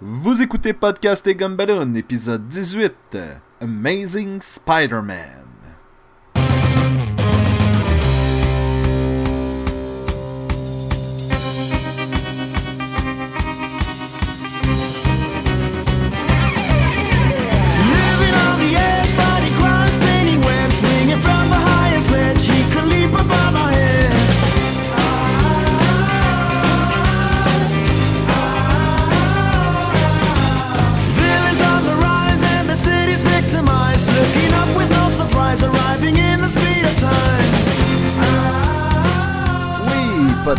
Vous écoutez Podcast et Gumballoon, épisode 18, Amazing Spider-Man.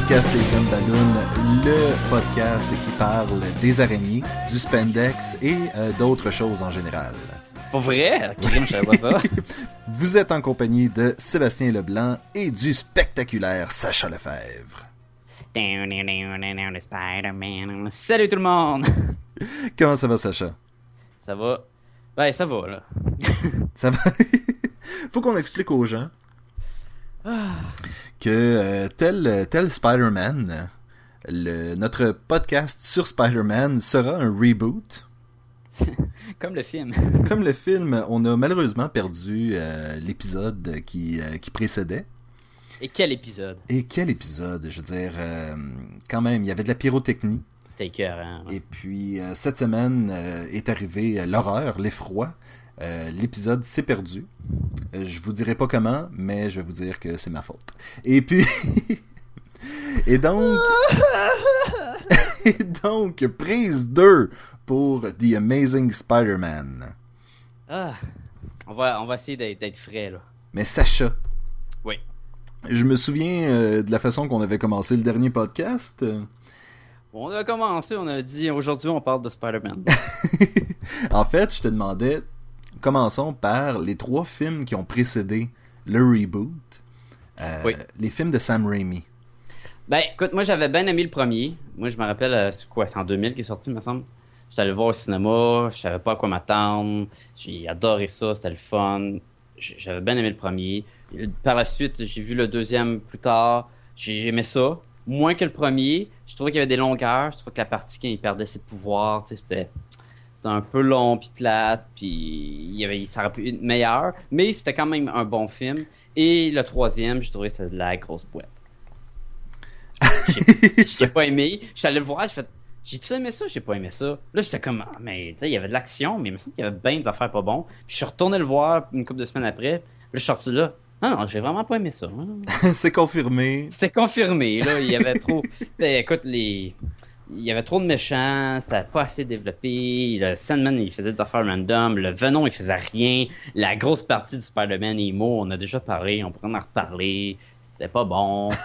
Podcast et Gumballoon, le podcast qui parle des araignées, du spandex et euh, d'autres choses en général. Pour vrai? Crime, je savais pas ça. Vous êtes en compagnie de Sébastien Leblanc et du spectaculaire Sacha Lefebvre. Spider-Man. Salut tout le monde! Comment ça va, Sacha? Ça va? Ben, ça va, là. Ça va? Faut qu'on explique aux gens que euh, tel, tel Spider-Man, notre podcast sur Spider-Man sera un reboot. Comme le film. Comme le film, on a malheureusement perdu euh, l'épisode qui, euh, qui précédait. Et quel épisode? Et quel épisode, je veux dire, quand même, il y avait de la pyrotechnie. C'était écœurant. Et puis, cette semaine est arrivée l'horreur, l'effroi. L'épisode s'est perdu. Euh, je vous dirai pas comment, mais je vais vous dire que c'est ma faute. Et puis... Et donc... Et donc, prise 2 pour The Amazing Spider-Man. Ah. On va, on va essayer d'être frais, là. Mais Sacha, Oui. je me souviens euh, de la façon qu'on avait commencé le dernier podcast. On a commencé, on a dit aujourd'hui on parle de Spider-Man. En fait, je te demandais, commençons par les trois films qui ont précédé le reboot. Euh, Oui. Les films de Sam Raimi. ben, écoute, moi j'avais bien aimé le premier. Moi je me rappelle, euh, c'est quoi, c'est en 2000 qu'il est sorti, il me semble. J'étais allé voir au cinéma, je savais pas à quoi m'attendre. J'ai adoré ça, c'était le fun. J'avais bien aimé le premier. Euh, Par la suite, j'ai vu le deuxième plus tard. J'ai aimé ça. Moins que le premier. Je trouvais qu'il y avait des longueurs. Je trouvais que la partie quand il perdait ses pouvoirs, tu sais, c'était. C'était un peu long puis plate, puis il y avait, ça aurait pu être meilleur, mais c'était quand même un bon film. Et le troisième, j'ai trouvé que c'était de la grosse boîte. J'ai j'ai pas aimé. Je suis allé le voir, j'ai fait. J'ai-tu aimé ça? J'ai pas aimé ça. Là, j'étais comme, ah, mais tu sais, il y avait de l'action, mais il me semble qu'il y avait bien des affaires pas bons. Puis je suis retourné le voir une couple de semaines après. Là, je suis sorti là. Ah non, j'ai vraiment pas aimé ça. c'est confirmé. C'était confirmé, là. Il y avait trop. Écoute, les. Il y avait trop de méchants, c'était pas assez développé. Le Sandman, il faisait des affaires random. Le Venom, il faisait rien. La grosse partie du Spider-Man Emo, on a déjà parlé, on pourrait en reparler. C'était pas bon.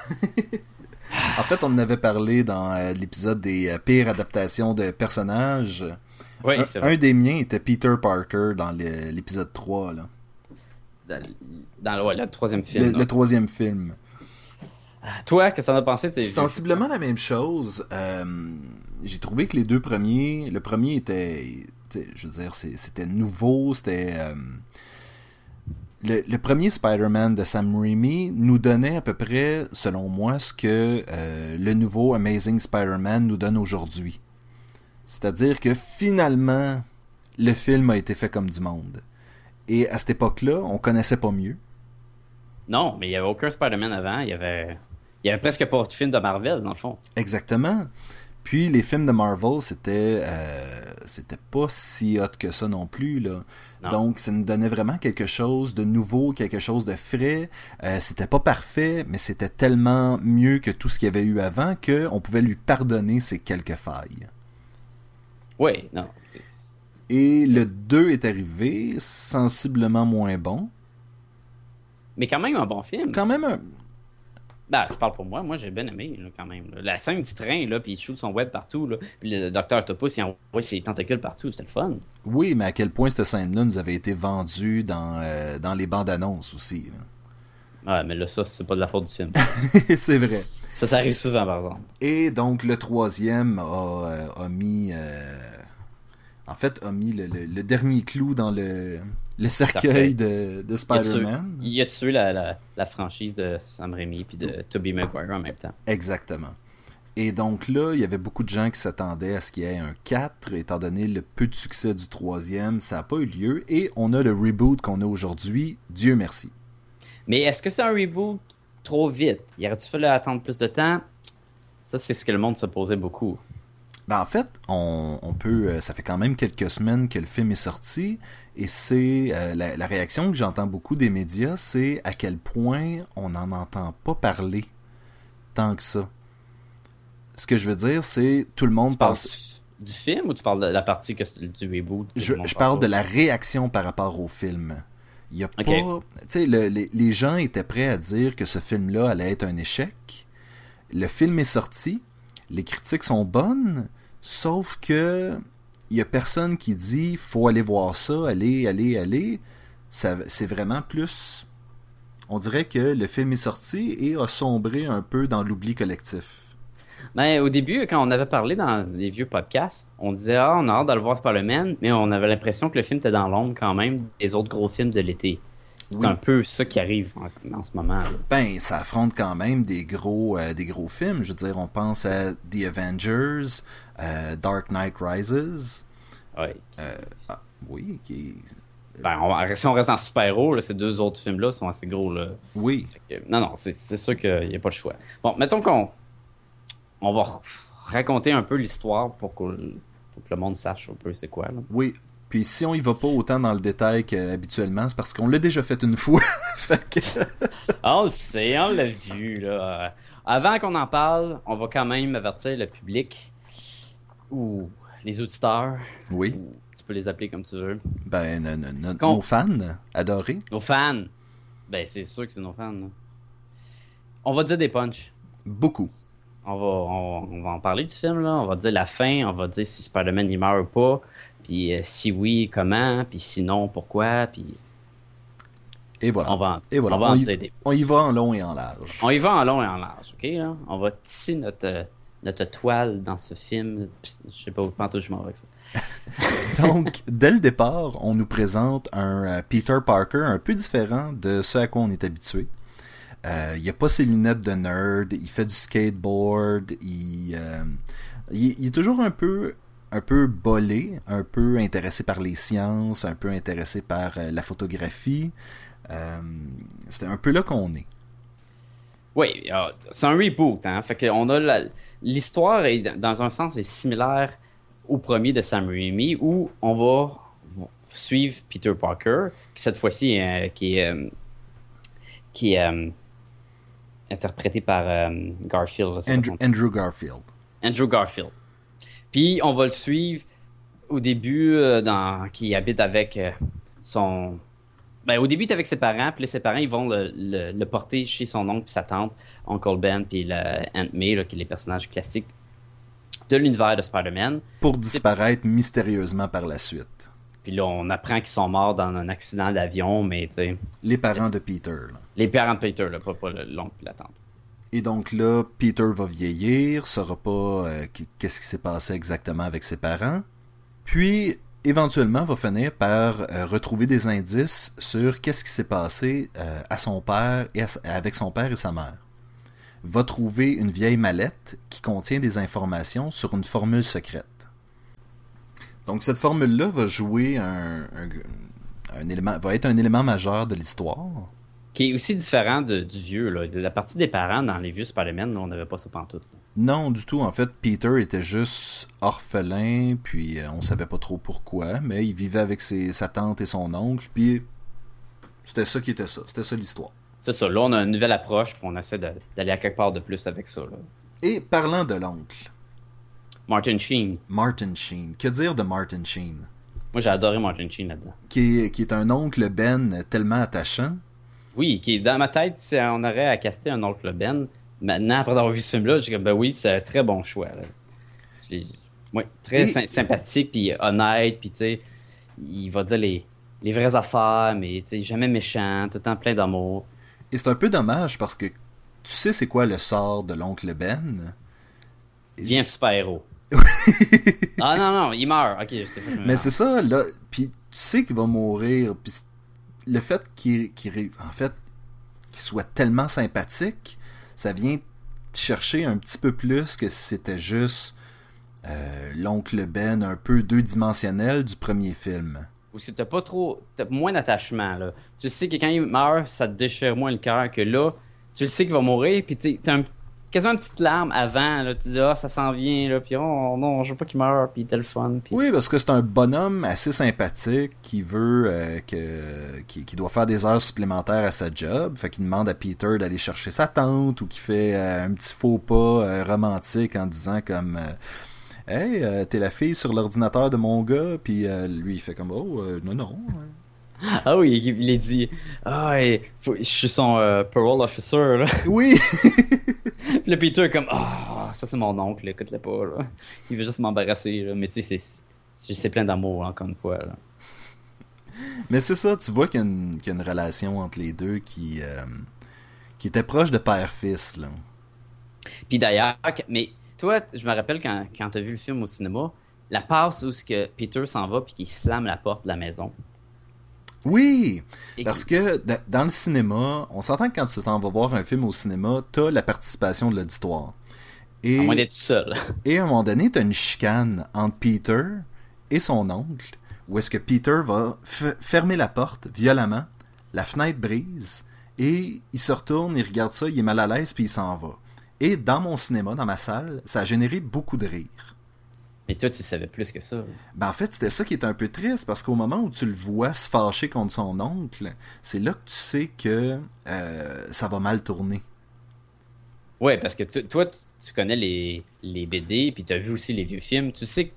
En fait, on en avait parlé dans euh, l'épisode des euh, pires adaptations de personnages. Oui, un, c'est vrai. un des miens était Peter Parker dans l'épisode 3, là. Dans, dans le, ouais, le troisième film. le troisième film. Toi, qu'est-ce que t'en as pensé? t'es- Sensiblement la même chose. Euh, J'ai trouvé que les deux premiers, le premier était, je veux dire, c'était nouveau, c'était euh, le, le premier Spider-Man de Sam Raimi nous donnait à peu près, selon moi, ce que euh, le nouveau Amazing Spider-Man nous donne aujourd'hui. C'est-à-dire que finalement, le film a été fait comme du monde. Et à cette époque-là, on connaissait pas mieux. Non, mais il y avait aucun Spider-Man avant. Il y avait. Il y avait presque pas de film de Marvel, dans le fond. Exactement. Puis les films de Marvel, c'était euh, c'était pas si hot que ça non plus là. Non. Donc ça nous donnait vraiment quelque chose de nouveau, quelque chose de frais. Euh, c'était pas parfait, mais c'était tellement mieux que tout ce qu'il y avait eu avant que on pouvait lui pardonner ses quelques failles. Oui, non. Et le 2 est arrivé, sensiblement moins bon. Mais quand même un bon film. Quand même un... Ben, je parle pour moi. Moi, j'ai bien aimé, là, quand même. là. La scène du train, là, puis il shoot son web partout, là. Puis le docteur Octopus, il envoie ses tentacules partout. C'était le fun. Oui, mais à quel point cette scène-là nous avait été vendue dans, euh, dans les bandes annonces aussi. là. Ouais, mais là, ça, c'est pas de la faute du film. C'est vrai. ça, ça arrive souvent, par exemple. Et donc le troisième a, euh, a mis, euh, en fait, a mis le, le- le dernier clou dans le, le cercueil de, de Il Spider-Man. il a tué la, la, la franchise de Sam Raimi puis de Tobey Maguire en même temps. Exactement. Et donc là, il y avait beaucoup de gens qui s'attendaient à ce qu'il y ait un 4, étant donné le peu de succès du troisième, ça n'a pas eu lieu, et on a le reboot qu'on a aujourd'hui, Dieu merci. Mais est-ce que c'est un reboot trop vite? Y aurait-tu fallu attendre plus de temps? Ça, c'est ce que le monde se posait beaucoup. Ben, en fait, on, on peut. euh, ça fait quand même quelques semaines que le film est sorti, et c'est euh, la, la réaction que j'entends beaucoup des médias, c'est à quel point on n'en entend pas parler tant que ça. Ce que je veux dire, c'est tout le monde Tu parles pense. du, du film ou tu parles de la partie que, du reboot? Je, je parle de la réaction par rapport au film. Il y a pas. Tu sais, le- les, les gens étaient prêts à dire que ce film-là allait être un échec. Le film est sorti. Les critiques sont bonnes. Sauf que. Il y a personne qui dit faut aller voir ça, allez, allez. Ça, c'est vraiment plus. On dirait que le film est sorti et a sombré un peu dans l'oubli collectif. Ben, au début, quand on avait parlé dans les vieux podcasts, on disait Ah, on a hâte de le voir Spider-Man, mais on avait l'impression que le film était dans l'ombre quand même des autres gros films de l'été. C'est Oui. un peu ça qui arrive en, en ce moment. là. Ben, ça affronte quand même des gros, euh, des gros films. Je veux dire, on pense à The Avengers, euh, Dark Knight Rises. Ouais. euh, ah, oui, qui Ben, on si on reste en super-héros, ces deux autres films-là sont assez gros. Là. Oui. Que- non, non, c'est sûr qu'il n'y a pas le choix. Bon, mettons qu'on on va raconter un peu l'histoire pour, que le- pour que le monde sache un peu c'est quoi. Là. Oui. Puis si on y va pas autant dans le détail qu'habituellement, c'est parce qu'on l'a déjà fait une fois. Fait que- on le sait, on l'a vu. Là. Avant qu'on en parle, on va quand même avertir le public ou les auditeurs, Oui. ou tu peux les appeler comme tu veux, Ben, no- no- no- Con- nos fans adorés. nos fans. Ben, c'est sûr que c'est nos fans. là. On va dire des punchs. Beaucoup. On va, on, on va en parler du film, là. On va dire la fin, on va dire si Spider-Man il meurt ou pas. Puis euh, si oui, comment? Puis sinon, pourquoi? Puis Et voilà. on va, en- Et voilà. on va On en y, on va en long et en large. On y va en long et en large, ok? Là? On va tisser notre, notre toile dans ce film. Je sais pas où je m'en vais avec ça. Donc, dès le départ, on nous présente un euh, Peter Parker un peu différent de ce à quoi on est habitué. Euh, il a pas ses lunettes de nerd, il fait du skateboard, il, euh, il, il est toujours un peu un peu bolé, un peu intéressé par les sciences, un peu intéressé par euh, la photographie. Euh, C'était un peu là qu'on est. Oui, euh, c'est un reboot, hein? Fait on a l'histoire est dans un sens est similaire au premier de Sam Raimi où on va suivre Peter Parker qui cette fois-ci euh, qui est euh, qui est euh, interprété par Garfield. là, Andrew Garfield. Andrew Garfield. Puis on va le suivre au début euh, dans qui habite avec euh, son ben, au début, il est avec ses parents, puis ses parents, ils vont le, le- le porter chez son oncle puis sa tante, Uncle Ben, puis le Aunt May, là, qui est les personnages classiques de l'univers de Spider-Man. Pour disparaître mystérieusement par la suite. Puis là, on apprend qu'ils sont morts dans un accident d'avion, mais tu sais, Les parents de Peter. là. les parents de Peter, là, pas, pas le- l'oncle puis la tante. Et donc là, Peter va vieillir, saura pas euh, qu- qu'est-ce qui s'est passé exactement avec ses parents. Puis, éventuellement, va finir par euh, retrouver des indices sur qu'est-ce qui s'est passé euh, à son père et avec son père et sa mère. Va trouver une vieille mallette qui contient des informations sur une formule secrète. Donc cette formule-là va jouer un, va être un élément majeur de l'histoire. Qui est aussi différent de- du vieux, là. La partie des parents dans les vieux Spider-Man, on n'avait pas ça pantoute. Non, du tout. En fait, Peter était juste orphelin, puis euh, on savait pas trop pourquoi, mais il vivait avec ses- sa tante et son oncle, puis c'était ça qui était ça. C'était ça l'histoire. C'est ça, là, on a une nouvelle approche, puis on essaie d'aller à quelque part de plus avec ça, là. Et parlant de l'oncle, Martin Sheen. Martin Sheen. Que dire de Martin Sheen? Moi, j'ai adoré Martin Sheen là-dedans. Qui est, qui est un oncle Ben tellement attachant. Oui, qui dans ma tête, c'est- on aurait à caster un oncle Ben. Maintenant, après avoir vu ce film-là, j'ai dit, ben oui, c'est un très bon choix. Ouais, très Et- sy- sympathique, puis honnête, puis tu sais, il va dire les, les vraies affaires, mais tu sais, jamais méchant, tout le temps plein d'amour. Et c'est un peu dommage parce que tu sais c'est quoi le sort de l'oncle Ben? Il devient un super-héros. ah non, non, il meurt. Ok, je t'ai fait Mais c'est ça, là. Puis tu sais qu'il va mourir. Puis le fait qu'il en fait, soit tellement sympathique, ça vient chercher un petit peu plus que si c'était juste euh, l'oncle Ben un peu deux-dimensionnel du premier film. Ou si t'as pas trop. Moins d'attachement. Tu sais que quand il meurt, ça te déchire moins le cœur que là. Tu le sais qu'il va mourir, puis t'as un- quasiment une petite larme avant. Tu dis, ah, ça s'en vient, là. Puis, oh non, je veux pas qu'il meure, puis. Puis... Oui, parce que c'est un bonhomme assez sympathique qui veut euh, que qui, doit faire des heures supplémentaires à sa job, fait qu'il demande à Peter d'aller chercher sa tante ou qui fait euh, un petit faux pas euh, romantique en disant comme Hey, t'es la fille sur l'ordinateur de mon gars, puis lui il fait comme Oh non non. Ah oui, il, est dit, ah, faut- je suis son euh, parole officer, là. Oui. Puis le Peter est comme, ah, ça c'est mon oncle, écoute-le pas, là. Il veut juste m'embarrasser. Mais tu sais, c'est- plein d'amour, encore une fois, là. Mais c'est ça, tu vois qu'il y, a une- qu'il y a une relation entre les deux qui euh, qui était proche de père-fils. Puis d'ailleurs, mais toi, je me rappelle quand, quand tu as vu le film au cinéma, la passe où ce que Peter s'en va puis qu'il slame la porte de la maison. Oui, Et Parce que da- dans le cinéma, on s'entend que quand tu t'en vas voir un film au cinéma, t'as la participation de l'auditoire. Et, à moins d'être tout seul. et à un moment donné, t'as une chicane entre Peter et son oncle, où est-ce que Peter va fermer la porte violemment, la fenêtre brise, et il se retourne, il regarde ça, il est mal à l'aise, puis il s'en va. Et dans mon cinéma, dans ma salle, ça a généré beaucoup de rire. Mais toi, tu savais plus que ça. Ben en fait, c'était ça qui est un peu triste parce qu'au moment où tu le vois se fâcher contre son oncle, c'est là que tu sais que euh, ça va mal tourner. Ouais, parce que toi, tu connais les, les BD, puis tu as vu aussi les vieux films. Tu sais que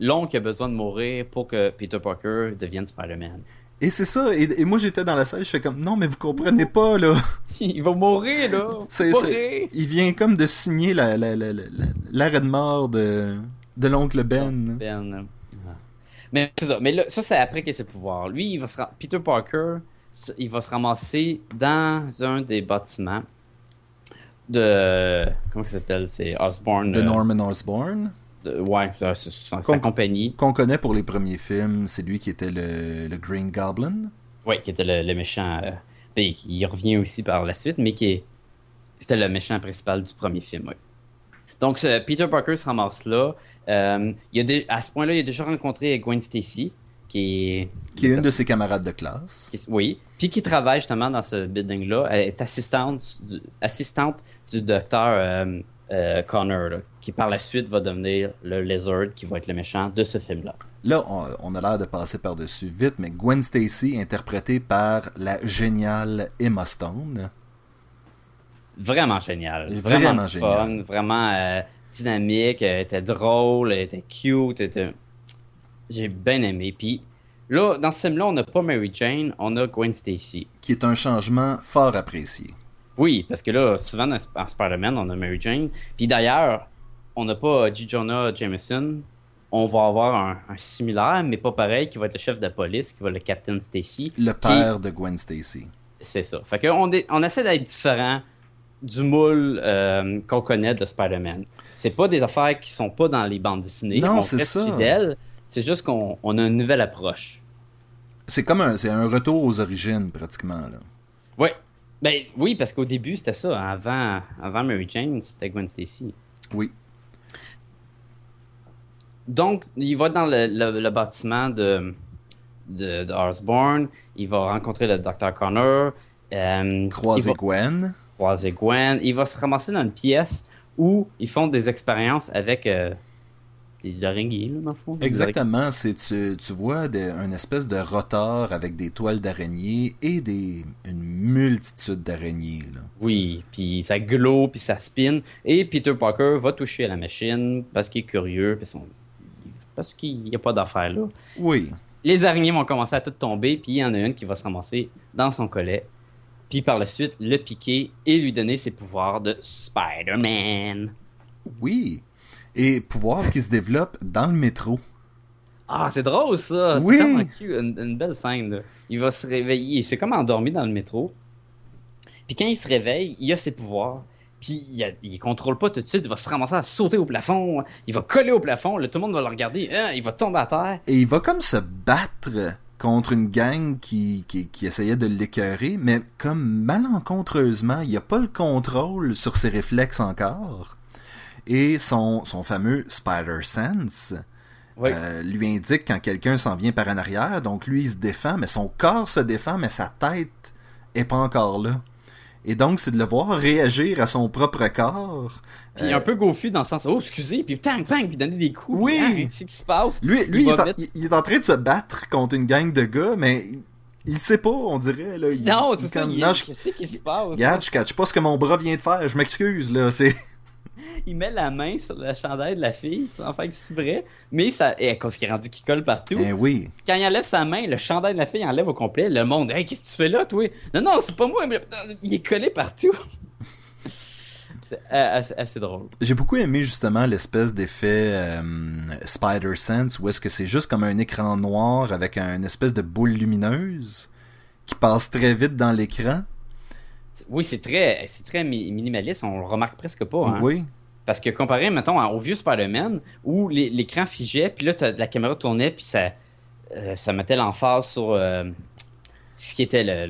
l'oncle a besoin de mourir pour que Peter Parker devienne Spider-Man. Et c'est ça, et, et moi j'étais dans la salle, je fais comme non mais vous comprenez pas là. Il va mourir, là! C'est- il vient comme de signer la- la- la- la- la- l'arrêt de mort de, de l'oncle Ben. Ben, euh, ah. Mais c'est ça. Mais là, ça, c'est après qu'il ait ses pouvoirs. Lui, il va se Peter Parker, il va se ramasser dans un des bâtiments de. Comment ça s'appelle? C'est Osborne. De euh, Norman Osborn, de- ouais, sa, compagnie. qu'on connaît pour les premiers films, c'est lui qui était le, le Green Goblin? Ouais, qui était le, le méchant. euh, puis il revient aussi par la suite, mais qui est. C'était le méchant principal du premier film, ouais. Donc, ce- Peter Parker se ramasse là. Euh, il a à ce point-là, il a déjà rencontré Gwen Stacy, qui est. Qui est une de ses camarades de classe. qui- oui. Puis qui travaille justement dans ce building-là. Elle est assistante du, assistante du docteur euh, euh, Connor, là, qui par la suite va devenir le Lizard, qui va être le méchant de ce film-là. Là, on, on a l'air de passer par-dessus vite, mais Gwen Stacy, interprétée par la géniale Emma Stone. Vraiment génial. Vraiment Vraiment, fun, génial. vraiment euh, dynamique, elle était drôle, elle était cute, était... J'ai bien aimé. Puis là, dans ce film-là, on n'a pas Mary Jane, on a Gwen Stacy. qui est un changement fort apprécié. Oui, parce que là, souvent dans, en Spider-Man, on a Mary Jane. Puis d'ailleurs, on n'a pas G. Jonah Jameson. On va avoir un, un similaire, mais pas pareil, qui va être le chef de police, qui va être le Captain Stacy. Le Qui- père de Gwen Stacy. C'est ça. Fait qu'on on essaie d'être différent du moule euh, qu'on connaît de Spider-Man. C'est pas des affaires qui sont pas dans les bandes dessinées. Non, on c'est ça. fidèle. C'est juste qu'on on a une nouvelle approche. C'est comme un, c'est un retour aux origines, pratiquement. Là. Ouais. Ben oui, parce qu'au début, c'était ça. Avant, avant Mary Jane, c'était Gwen Stacy. Oui. Donc, il va dans le, le- le bâtiment de, de, de Osborn. Il va rencontrer le Dr. Connor. Euh, Croiser va Gwen. Croiser Gwen. Il va se ramasser dans une pièce où ils font des expériences avec euh, des araignées, là, dans le fond. Exactement. C'est, tu, tu vois des- une espèce de rotor avec des toiles d'araignée et des, une multitude d'araignées. là. Oui, puis ça glow, puis ça spin. Et Peter Parker va toucher à la machine parce qu'il est curieux, puis son- parce qu'il n'y a pas d'affaire là. Oui. Les araignées vont commencer à toutes tomber, puis il y en a une qui va se ramasser dans son collet. Puis par la suite, le piquer et lui donner ses pouvoirs de Spider-Man. Oui. Et pouvoir qui se développe dans le métro. Ah, c'est drôle ça! Oui. C'est tellement cute, une, une belle scène. là. Il va se réveiller, c'est comme endormi dans le métro. Puis quand il se réveille, il a ses pouvoirs. Puis il, il contrôle pas tout de suite, il va se ramasser à sauter au plafond, il va coller au plafond, là, tout le monde va le regarder, hein, il va tomber à terre. Et il va comme se battre contre une gang qui, qui, qui essayait de l'écœurer, mais comme malencontreusement, il n'y a pas le contrôle sur ses réflexes encore. Et son, son fameux Spider Sense Oui. euh, lui indique quand quelqu'un s'en vient par en arrière. Donc lui, il se défend, mais son corps se défend, mais sa tête est pas encore là. Et donc, c'est de le voir réagir à son propre corps. Puis Euh, un peu goofy dans le sens, oh, excusez, puis tang, bang, puis donner des coups. Oui. hein, Qu'est-ce qui se passe? Lui, lui il, est en, mettre- il- il est en train de se battre contre une gang de gars, mais il, sait pas, on dirait. Là. Il- Non, c'est ça. comme, Qu'est-ce qui se passe? Regarde, je catch pas ce que mon bras vient de faire, je m'excuse, là. C'est... Il met la main sur le chandail de la fille sans faire exprès, mais ça. Et à cause qu'il est rendu qu'il colle partout. Eh oui. Quand il enlève sa main, le chandail de la fille enlève au complet. Le monde, hey, qu'est-ce que tu fais là, toi? Non, non, c'est pas moi, mais il est collé partout. c'est euh, assez, assez drôle. J'ai beaucoup aimé justement l'espèce d'effet euh, Spider Sense où est-ce que c'est juste comme un écran noir avec une espèce de boule lumineuse qui passe très vite dans l'écran. Oui, c'est très, c'est très mi- minimaliste, on le remarque presque pas. hein. Oui. Parce que comparé, mettons, au vieux Spider-Man, où l'écran figeait, puis là, la caméra tournait, puis ça, euh, ça mettait l'emphase sur euh, ce qui était le,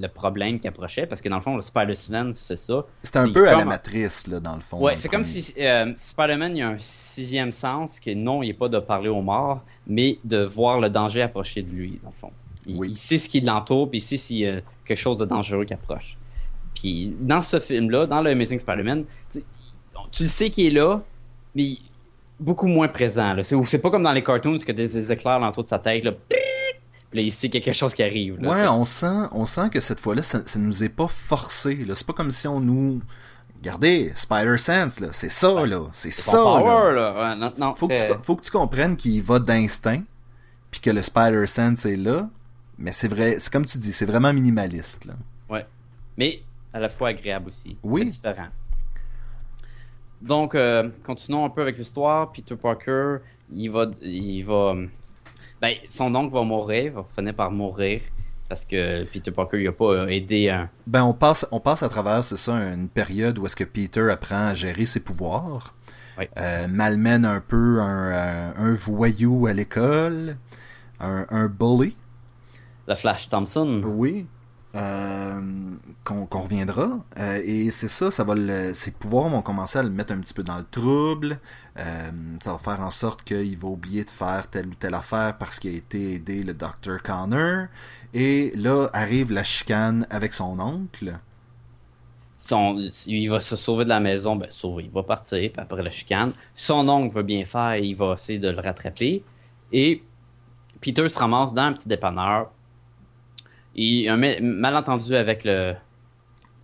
le problème qui approchait. Parce que dans le fond, le Spider-Man, c'est ça. C'est un peu à la matrice, là, dans le fond. Ouais, dans c'est comme si euh, Spider-Man, il y a un sixième sens, que non, il n'est pas de parler aux morts, mais de voir le danger approcher de lui, dans le fond. Il, Oui. il sait ce qui l'entoure, puis il sait s'il y a quelque chose de dangereux qui approche. Puis dans ce film-là, dans le Amazing Spider-Man, tu le sais qu'il est là, mais beaucoup moins présent. C'est c'est pas comme dans les cartoons, que des, des éclairs l'entour de sa tête, là, puis là, il sait qu'il y a quelque chose qui arrive. là. Ouais, on sent, on sent que cette fois-là, ça, ça nous est pas forcé. C'est pas comme si on nous. Regardez, Spider Sense, là, c'est ça, là. C'est ça, power, là. là. Ouais, non, non, Faut que, tu, faut que tu comprennes qu'il va d'instinct, puis que le Spider Sense est là. Mais c'est vrai, c'est comme tu dis, c'est vraiment minimaliste, là. Ouais. Mais à la fois agréable aussi. Oui. Différent. Donc, euh, continuons un peu avec l'histoire. Peter Parker, il va. Il va ben, son oncle va mourir, va finir par mourir. Parce que Peter Parker, il a pas aidé un. Ben, on passe, on passe à travers, c'est ça, une période où est-ce que Peter apprend à gérer ses pouvoirs. Oui. Euh, malmène un peu un, euh, un voyou à l'école, un, un bully. Le Flash Thompson. Oui. Euh, qu'on reviendra. Euh, et c'est ça, ça va le, ses pouvoirs vont commencer à le mettre un petit peu dans le trouble. Euh, ça va faire en sorte qu'il va oublier de faire telle ou telle affaire parce qu'il a été aidé le Dr. Connor. Et là arrive la chicane avec son oncle. Son, il va se sauver de la maison. Ben, sauver. Il va partir, après la chicane. Son oncle veut bien faire, il va essayer de le rattraper. Et Peter se ramasse dans un petit dépanneur. Il a un ma- malentendu avec le,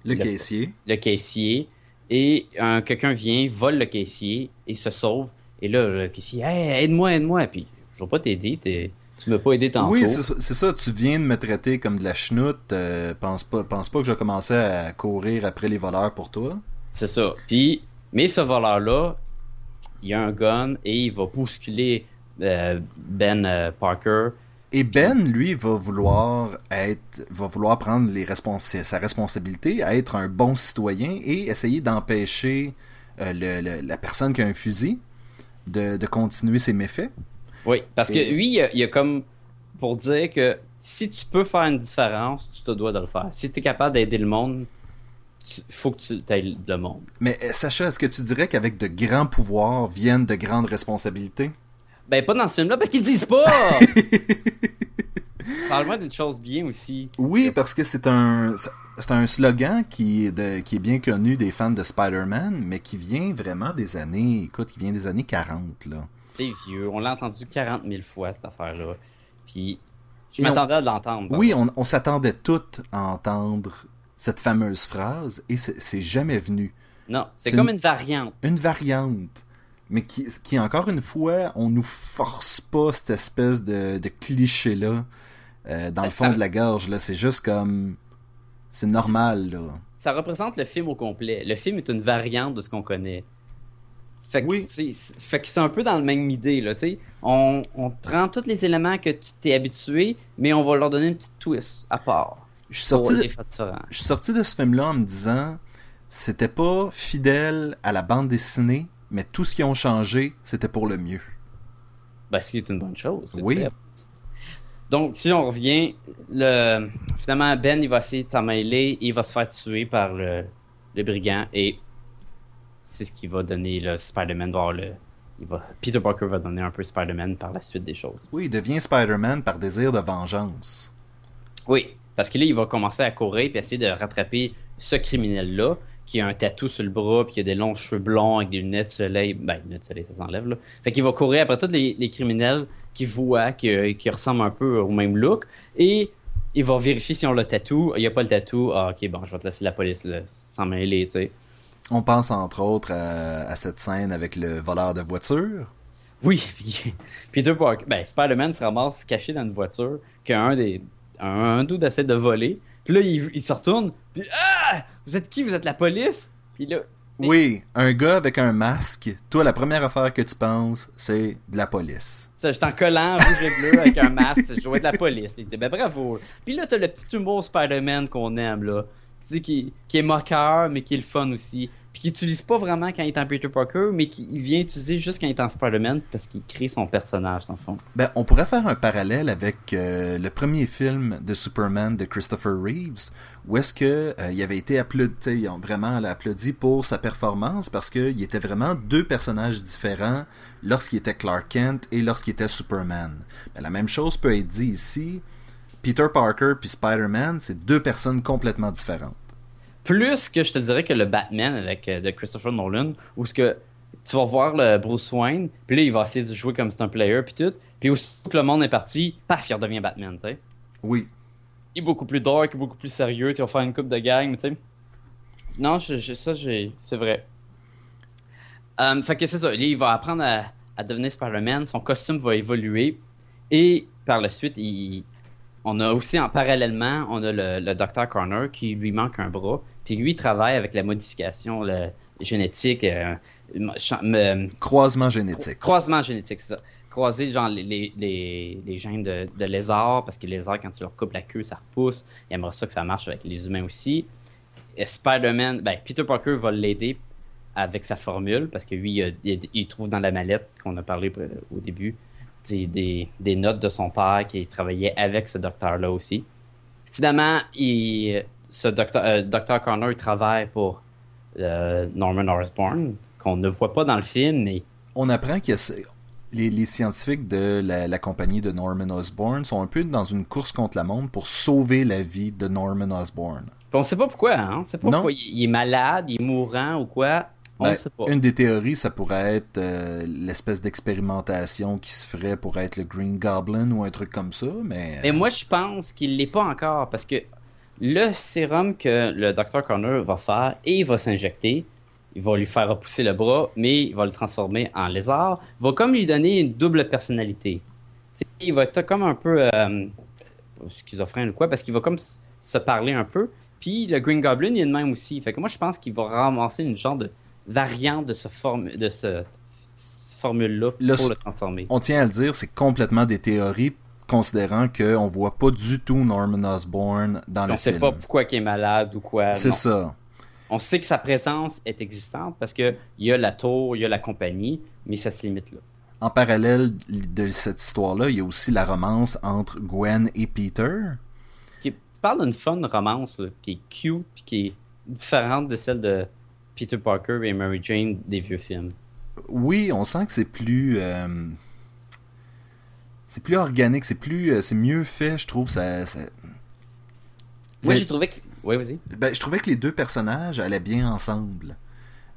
Le Le- caissier. le caissier et un- quelqu'un vient, vole le caissier et se sauve. Et là, le caissier, hey, aide-moi, aide-moi. Puis, je vais pas t'aider, tu m'as pas aidé tantôt. Oui, c'est ça- c'est ça. Tu viens de me traiter comme de la chenoute. euh, pense, pas, pense pas que je vais commencer à courir après les voleurs pour toi. C'est ça. Puis, mais ce voleur-là, il a un gun et il va bousculer euh, Ben euh, Parker. Et Ben, lui, va vouloir être, va vouloir prendre les respons- sa responsabilité à être un bon citoyen et essayer d'empêcher euh, le- le- la personne qui a un fusil de, de continuer ses méfaits. Oui, parce que lui, il a, il a comme pour dire que si tu peux faire une différence, tu te dois de le faire. Si tu es capable d'aider le monde, il faut que tu aides le monde. Mais euh, Sacha, est-ce que tu dirais qu'avec de grands pouvoirs viennent de grandes responsabilités? Ben, pas dans ce film-là, parce qu'ils le disent pas! Parle-moi d'une chose bien aussi. Oui, parce que c'est un, c'est un slogan qui est, de- qui est bien connu des fans de Spider-Man, mais qui vient vraiment des années, écoute, qui vient des années 40, là. C'est vieux, on l'a entendu 40 000 fois, cette affaire-là. Puis, je on- m'attendais à l'entendre. Oui, on, on s'attendait toutes à entendre cette fameuse phrase et c'est c'est jamais venu. Non, c'est c'est comme une- une variante. Une variante, mais qui, qui encore une fois, on nous force pas cette espèce de, de cliché-là euh, dans Ça- le fond ça- de la gorge. là. C'est juste comme. C'est normal, là. Ça représente le film au complet. Le film est une variante de ce qu'on connaît. Fait que, Oui. fait que c'est un peu dans le même idée, là. On, on prend tous les éléments que tu t'es habitué, mais on va leur donner une petite twist à part. Je suis sorti de, sorti de ce film-là en me disant c'était pas fidèle à la bande dessinée, mais tout ce qui ont changé, c'était pour le mieux. Ben, ce qui est une bonne chose. Oui. Donc, si on revient, le... finalement, Ben, il va essayer de s'en mêler, il va se faire tuer par le, le brigand, et c'est ce qui va donner le Spider-Man. va avoir le... il va... Peter Parker va donner un peu Spider-Man par la suite des choses. Oui, il devient Spider-Man par désir de vengeance. Oui, parce que là, il va commencer à courir et essayer de rattraper ce criminel-là, qui a un tatou sur le bras, puis qui a des longs cheveux blonds avec des lunettes de soleil. Ben, lunettes de soleil, ça s'enlève, là. Fait qu'il va courir après tous les, les criminels qui voient, qui, qui ressemblent un peu au même look, et il va vérifier si on le tatou. Il n'y a pas le tatou. Ah, ok, bon, je vais te laisser la police là, s'en mêler, tu sais. On pense entre autres à, à cette scène avec le voleur de voiture. Oui, puis Peter Parker, ben, Spider-Man se ramasse caché dans une voiture qu'un des un, un dude essaie de voler. Puis là, il, il se retourne. Puis ah, vous êtes qui? Vous êtes la police? Puis là, Mais- Oui, un gars avec un masque. Toi, la première affaire que tu penses, c'est de la police. ça, j'étais en collant rouge et bleu avec un masque. Je jouais de la police. Il dit ben bravo. Puis là, t'as le petit humour Spider-Man qu'on aime là, tu sais qui, qui est moqueur mais qui est le fun aussi. Puis qui utilise pas vraiment quand il est en Peter Parker, mais qui il vient utiliser juste quand il est en Spider-Man parce qu'il crée son personnage dans le fond. Ben, on pourrait faire un parallèle avec euh, le premier film de Superman de Christopher Reeves, où est-ce que euh, il avait été applaudi, vraiment applaudi pour sa performance parce qu'il était vraiment deux personnages différents lorsqu'il était Clark Kent et lorsqu'il était Superman. Ben, la même chose peut être dit ici. Peter Parker puis Spider-Man, c'est deux personnes complètement différentes. Plus que je te dirais que le Batman avec euh, de Christopher Nolan, où ce que tu vas voir le Bruce Wayne, puis là il va essayer de jouer comme c'est un player puis tout, puis aussitôt que le monde est parti, paf, il redevient Batman, tu sais. Oui. Il est beaucoup plus dark, beaucoup plus sérieux, tu vas faire une coupe de gang, tu sais. Non, je, je- ça c'est vrai. Euh, fait que c'est ça, là, il va apprendre à, à devenir Spider-Man, son costume va évoluer et par la suite, il, on a aussi en parallèlement, on a le, le Dr. Connor qui lui manque un bras, puis lui il travaille avec la modification le- génétique, euh, Croisement génétique. croisement génétique, c'est ça. Croiser genre les, les, gènes de, de lézards, parce que les lézards, quand tu leur coupes la queue, ça repousse. Il aimerait ça que ça marche avec les humains aussi. Spider-Man, ben, Peter Parker va l'aider avec sa formule, parce que lui, il, trouve dans la mallette qu'on a parlé au début des, des, des notes de son père qui travaillait avec ce docteur-là aussi. Finalement, il, ce docteur, euh, Connor il travaille pour euh, Norman Osborn, qu'on ne voit pas dans le film, mais on apprend que les, les scientifiques de la, la compagnie de Norman Osborn sont un peu dans une course contre la montre pour sauver la vie de Norman Osborn. Puis on sait pas pourquoi, hein? On sait pas Non. pourquoi. Il, il est malade, il est mourant ou quoi. On Ben, ne sait pas. Une des théories, ça pourrait être euh, l'espèce d'expérimentation qui se ferait pour être le Green Goblin ou un truc comme ça, mais... Mais moi, je pense qu'il l'est pas encore parce que le sérum que le Dr. Connor va faire et il va s'injecter, il va lui faire repousser le bras, mais il va le transformer en lézard, va comme lui donner une double personnalité. Il va être comme un peu euh, schizophrène ou quoi, parce qu'il va comme se parler un peu. Puis le Green Goblin, il est de même aussi. Fait que moi, je pense qu'il va ramasser une genre de variante de ce, forme, de ce, formule-là Le- pour le transformer. On tient à le dire, c'est complètement des théories, considérant qu'on voit pas du tout Norman Osborn dans On le ne sait film. pas pourquoi il est malade ou quoi. C'est ça. On sait que sa présence est existante parce qu'il y a la tour, il y a la compagnie, mais ça se limite là. En parallèle de cette histoire-là, il y a aussi la romance entre Gwen et Peter. Qui parle d'une fun romance là, qui est cute puis qui est différente de celle de Peter Parker et Mary Jane des vieux films. Oui, on sent que c'est plus... euh, C'est plus organique, c'est plus, euh, c'est mieux fait, je trouve. Ça, ça- Moi, j'ai trouvé que. Oui, vas-y. Ben, je trouvais que les deux personnages allaient bien ensemble.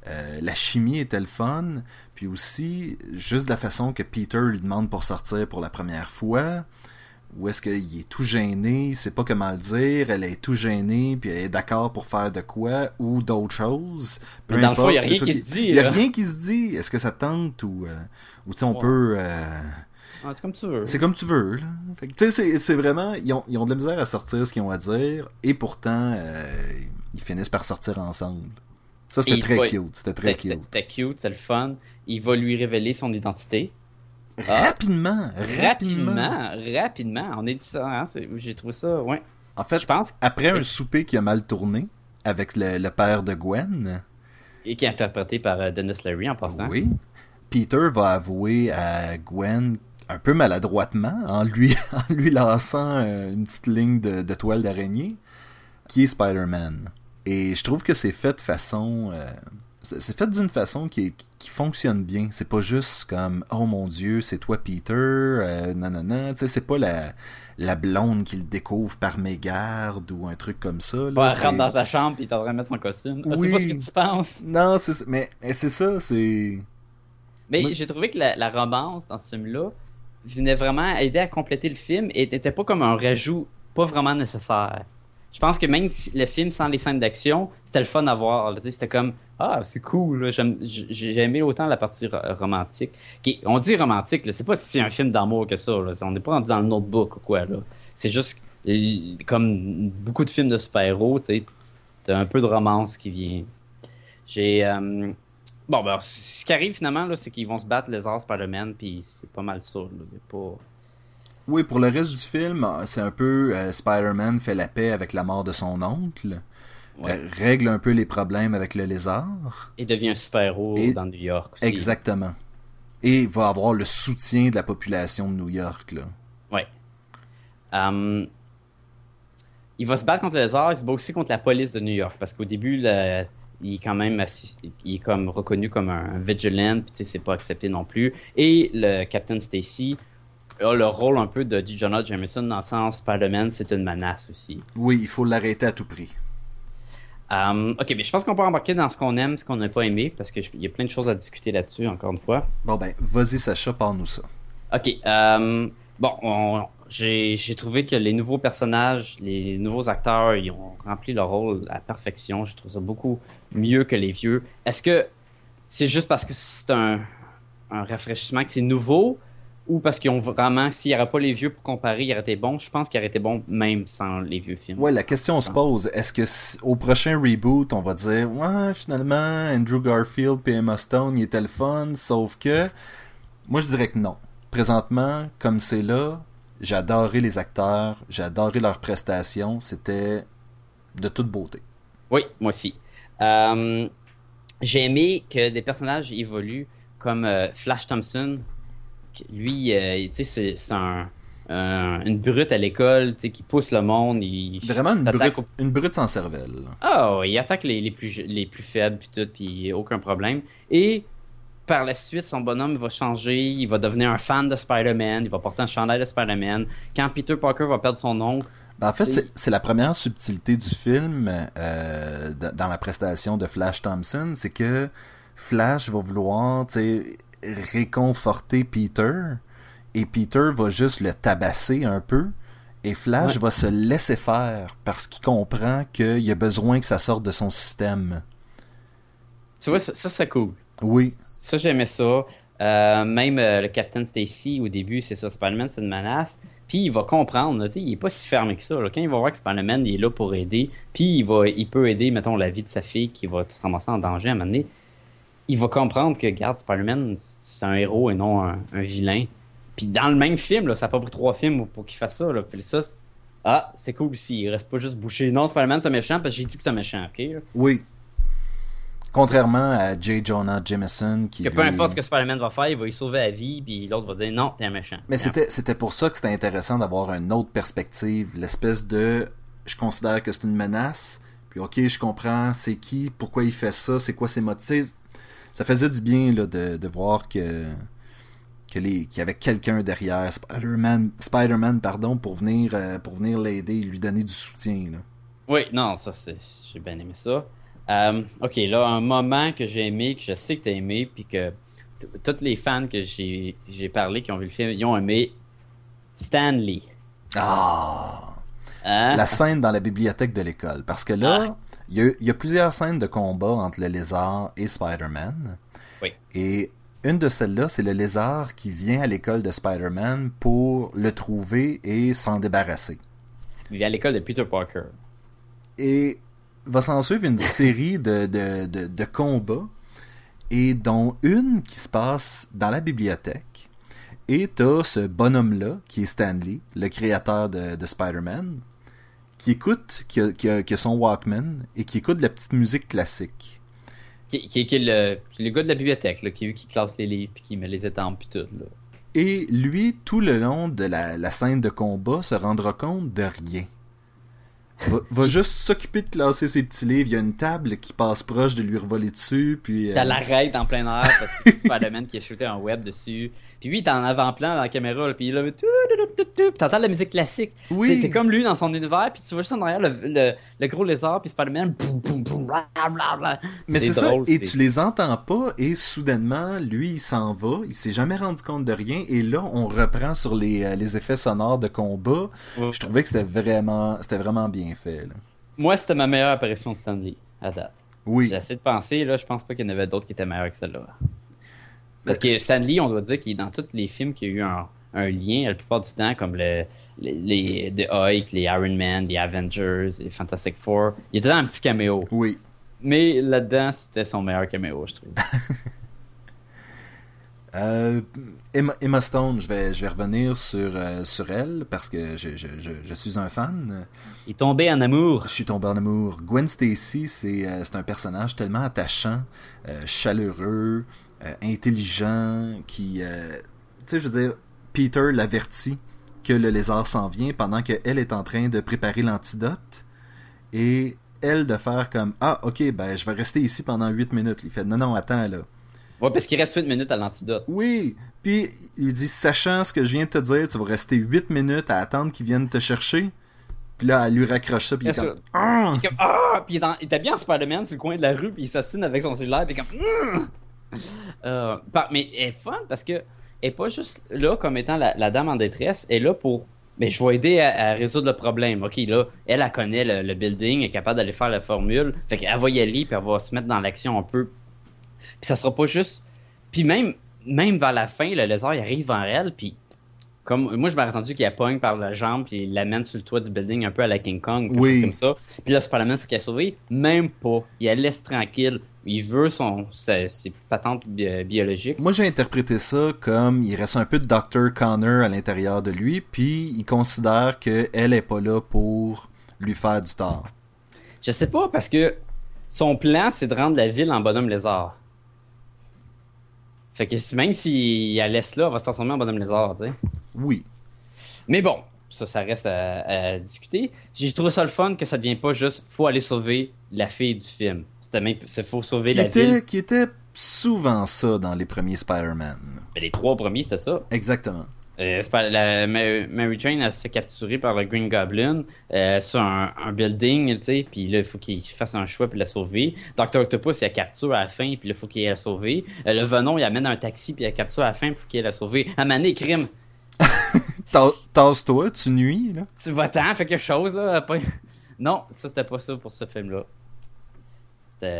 Euh, la chimie était le fun, puis aussi juste la façon que Peter lui demande pour sortir pour la première fois, où est-ce qu'il est tout gêné, il sait pas comment le dire, elle est tout gênée, puis elle est d'accord pour faire de quoi ou d'autres choses. Peu Mais dans le fond, importe, y a rien qui se dit, Il y a rien qui se dit. Est-ce que ça te tente ou, euh, ou tu sais, on Ouais. peut. euh, Ah, c'est comme tu veux. c'est comme tu veux, là. Fait que, tu sais, c'est- vraiment. Ils ont, ils ont de la misère à sortir ce qu'ils ont à dire, et pourtant, euh, ils finissent par sortir ensemble. Ça, c'était très va- cute. C'était très C'était cute. c'était cute, c'est le fun. Il va lui révéler son identité. Ah. Rapidement, rapidement. Rapidement, rapidement. On est dit ça, hein? J'ai trouvé ça, ouais. En fait, Je pense après un souper qui a mal tourné, avec le, le père de Gwen, et qui est interprété par euh, Dennis Leary en passant. oui, Peter va avouer à Gwen un peu maladroitement en lui, en lui lançant euh, une petite ligne de, de toile d'araignée qui est Spider-Man. Et je trouve que c'est fait de façon. euh, c'est fait d'une façon qui, fonctionne bien. C'est pas juste comme Oh mon dieu, c'est toi Peter, euh, nanana. Tu sais, c'est pas la, la blonde qui le découvre par mégarde ou un truc comme ça. là. Ouais, elle rentre dans sa chambre et il est en train de mettre son costume. Ah, C'est pas ce que tu penses? Non, c'est ça. Mais mais c'est ça, c'est. Mais Moi- j'ai trouvé que la, la romance dans ce film-là venait vraiment aider à compléter le film et n'était pas comme un rajout pas vraiment nécessaire. Je pense que même le film sans les scènes d'action, c'était le fun à voir. C'était comme Ah, c'est cool. J'ai aimé autant la partie ro- romantique. On dit romantique, c'est pas si un film d'amour que ça. On n'est pas rendu dans le notebook ou quoi. C'est juste euh, comme beaucoup de films de super-héros, tu t'as un peu de romance qui vient. J'ai. euh, Bon, ben, ce qui arrive finalement, là, c'est qu'ils vont se battre les arts Spider-Man, puis c'est pas mal ça. là. Pas... Oui, pour le reste du film, c'est un peu euh, Spider-Man fait la paix avec la mort de son oncle, Ouais. euh, règle un peu les problèmes avec le lézard. Et devient un super-héros Et- dans New York aussi. Exactement. Et va avoir le soutien de la population de New York. Là. Ouais. Hum, il va se battre contre le lézard, il se bat aussi contre la police de New York, parce qu'au début, le- il est quand même assis- il est comme reconnu comme un vigilant, puis tu sais, c'est pas accepté non plus. Et le Captain Stacy a le rôle un peu de. Jonah Jameson dans le sens Spider-Man, c'est une menace aussi. Oui, il faut l'arrêter à tout prix. Hum, ok, mais je pense qu'on peut embarquer dans ce qu'on aime, ce qu'on n'a pas aimé, parce qu'il y a plein de choses à discuter là-dessus, encore une fois. Bon ben, vas-y Sacha, parle-nous ça. Ok, euh, bon, on- j'ai trouvé que les nouveaux personnages, les nouveaux acteurs, ils ont rempli leur rôle à perfection. Je trouve ça beaucoup mieux que les vieux. Est-ce que c'est juste parce que c'est un, un rafraîchissement que c'est nouveau ou parce qu'ils ont vraiment, s'il n'y avait pas les vieux pour comparer, il aurait été bon? Je pense qu'il aurait été bon même sans les vieux films. Ouais, la question se pose, est-ce que au prochain reboot, on va dire ouais, finalement Andrew Garfield et Stone, il était le fun, sauf que moi je dirais que non. Présentement, comme c'est là, adoré les acteurs, adoré leurs prestations, c'était de toute beauté. Oui, moi aussi. Euh, J'ai aimé que des personnages évoluent comme euh, Flash Thompson. Lui, euh, tu sais, c'est- c'est un, un- une brute à l'école, tu sais, qui pousse le monde. Il Vraiment une brute, au- une brute sans cervelle. Ah, ouais, il attaque les, les plus, les plus faibles, puis tout, puis aucun problème. Et par la suite, son bonhomme va changer, il va devenir un fan de Spider-Man, il va porter un chandail de Spider-Man. Quand Peter Parker va perdre son oncle, Ben, en fait, C'est- la première subtilité du film euh, dans la prestation de Flash Thompson, c'est que Flash va vouloir réconforter Peter et Peter va juste le tabasser un peu et Flash Ouais. va se laisser faire parce qu'il comprend qu'il a besoin que ça sorte de son système. tu vois, ça, ça c'est cool. Oui, Ça, j'aimais ça. Euh, même euh, le Captain Stacy, au début, c'est ça, Spider-Man, c'est une menace. Puis il va comprendre, là, tu sais, il est pas si fermé que ça. là. Quand il va voir que Spider-Man il est là pour aider, puis il, va, il peut aider, mettons, la vie de sa fille qui va se ramasser en danger à un moment donné, il va comprendre que, regarde, Spider-Man, c'est un héros et non un, un vilain. Puis dans le même film, là, ça a pas pris trois films pour qu'il fasse ça. Là. Puis ça, ah, c'est cool aussi. Il reste pas juste bouché. Non, Spider-Man, c'est un méchant parce que j'ai dit que c'est un méchant, ok? oui. Contrairement à J. Jonah Jameson qui Que peu lui- importe ce que Spider-Man va faire, il va y sauver la vie, puis l'autre va dire non, t'es un méchant. Mais c'était, pour ça que c'était intéressant d'avoir une autre perspective. L'espèce de je considère que c'est une menace, puis ok, je comprends c'est qui, pourquoi il fait ça, c'est quoi ses motifs. Ça faisait du bien là, de, de voir que, qu'il y avait quelqu'un derrière Spider-Man, pardon, pour venir, euh, pour venir l'aider et lui donner du soutien. Là. Oui, non, ça, c'est, j'ai bien aimé ça. Euh, ok, là, un moment que j'ai aimé, que je sais que t'as aimé, puis que tous les fans que j'ai, parlé, qui ont vu le film, ils ont aimé Stanley. Ah! Hein? la scène dans la bibliothèque de l'école. Parce que là, il y, a, il y a plusieurs scènes de combat entre le lézard et Spider-Man. Oui. Et une de celles-là, c'est le lézard qui vient à l'école de Spider-Man pour le trouver et s'en débarrasser. Il vit à l'école de Peter Parker. Et va s'en suivre une série de, de, de, de combats, et dont une qui se passe dans la bibliothèque. Et t'as ce bonhomme-là, qui est Stanley, le créateur de, de Spider-Man, qui écoute, qui a, qui a- qui a son Walkman, et qui écoute de la petite musique classique. Qui, qui, qui est le, le gars de la bibliothèque, là, qui, qui classe les livres, puis qui met les étampes, puis tout. Là. Et lui, tout le long de la, la scène de combat, se rendra compte de rien. Va, va juste s'occuper de classer ses petits livres. Il y a une table qui passe proche de lui revoler dessus. Puis, euh, T'as l'arrête en plein air parce que c'est Spider-Man qui a shooté un web dessus. Puis lui, il est en avant-plan dans la caméra, là, puis il a t'entends la musique classique. Oui. T'es- comme lui dans son univers, puis tu vois juste en arrière le, le, le gros lézard, puis Spider-Man, boum, boum, boum, bla, bla, bla. Mais c'est ça, drôle, et tu les entends pas, et soudainement, lui, il s'en va, il s'est jamais rendu compte de rien, et là, on reprend sur les, euh, les effets sonores de combat. Ouais. Je trouvais que c'était vraiment, c'était vraiment bien fait. là. Moi, c'était ma meilleure apparition de Stanley à date. Oui, J'ai essayé de penser, là, je pense pas qu'il y en avait d'autres qui étaient meilleurs que celle-là. Parce que Stanley, on doit dire qu'il est dans tous les films qui a eu un, un lien, la plupart du temps, comme le, les, les The Hulk, les Iron Man, les Avengers, les Fantastic Four. Il était dans un petit caméo. oui. Mais là-dedans, c'était son meilleur caméo, je trouve. Euh, Emma, Emma Stone, je vais, je vais revenir sur, euh, sur elle, parce que je, je, je, suis un fan. Il est tombé en amour. Je suis tombé en amour. Gwen Stacy, c'est euh, c'est un personnage tellement attachant, chaleureux, intelligent, qui... tu sais, je veux dire, Peter l'avertit que le lézard s'en vient pendant qu'elle est en train de préparer l'antidote. Et elle de faire comme Ah, ok, ben je vais rester ici pendant 8 minutes. Il fait Non, non, attends là. Ouais, parce qu'il reste 8 minutes à l'antidote. Oui. Puis il lui dit Sachant ce que je viens de te dire, tu vas rester 8 minutes à attendre qu'ils viennent te chercher. Puis là, elle lui raccroche ça. Puis il est comme. Ah! Il est comme Ah! Puis il est, dans- il était bien en Spider-Man sur le coin de la rue, puis il s'assine avec son cellulaire, puis il est comme Hum! Euh, Mais elle est fun parce que elle est pas juste là comme étant la, la dame en détresse, elle est là pour. Mais je vais aider à, à résoudre le problème. Ok, là, elle, elle connaît le, le building, elle est capable d'aller faire la formule. Fait qu'elle va y aller, puis elle va se mettre dans l'action un peu. Puis ça sera pas juste. Puis même, même vers la fin, le lézard il arrive vers elle, puis comme moi je m'aurais attendu qu'il la pogne par la jambe puis il l'amène sur le toit du building un peu à la King Kong, quelque Oui. chose comme ça. Puis là Spider-Man faut qu'elle sauve, même pas. Il la laisse tranquille. Il veut son ses, ses patentes bi- biologiques. Moi, j'ai interprété ça comme il reste un peu de Dr. Connor à l'intérieur de lui, puis il considère qu'elle est pas là pour lui faire du tort. Je sais pas parce que son plan c'est de rendre la ville en bonhomme lézard. Fait que si- même s'il la laisse là, elle va se transformer en bonhomme lézard, tu sais. Oui. Mais bon, ça, ça reste à, à discuter. J'ai trouvé ça le fun que ça devient pas juste faut aller sauver la fille du film. C'était même c'est faut sauver Qui la était, ville. qui était souvent ça dans les premiers Spider-Man. Mais les trois premiers, c'était ça. Exactement. Euh, pas- la, Mary Jane, elle se fait capturer par le Green Goblin euh, sur un, un building, tu sais, puis là, il faut qu'il fasse un choix pour la sauver. Dr. Octopus, il la capture à la fin, puis là, il faut qu'il la sauve. Euh, le Venom, il amène un taxi, puis il la capture à la fin, puis il faut qu'il la sauve. À Mané, crime. Ta- Tasse-toi, tu nuis, là. Tu vas-t'en, fais quelque chose, là. Non, ça, c'était pas ça pour ce film-là.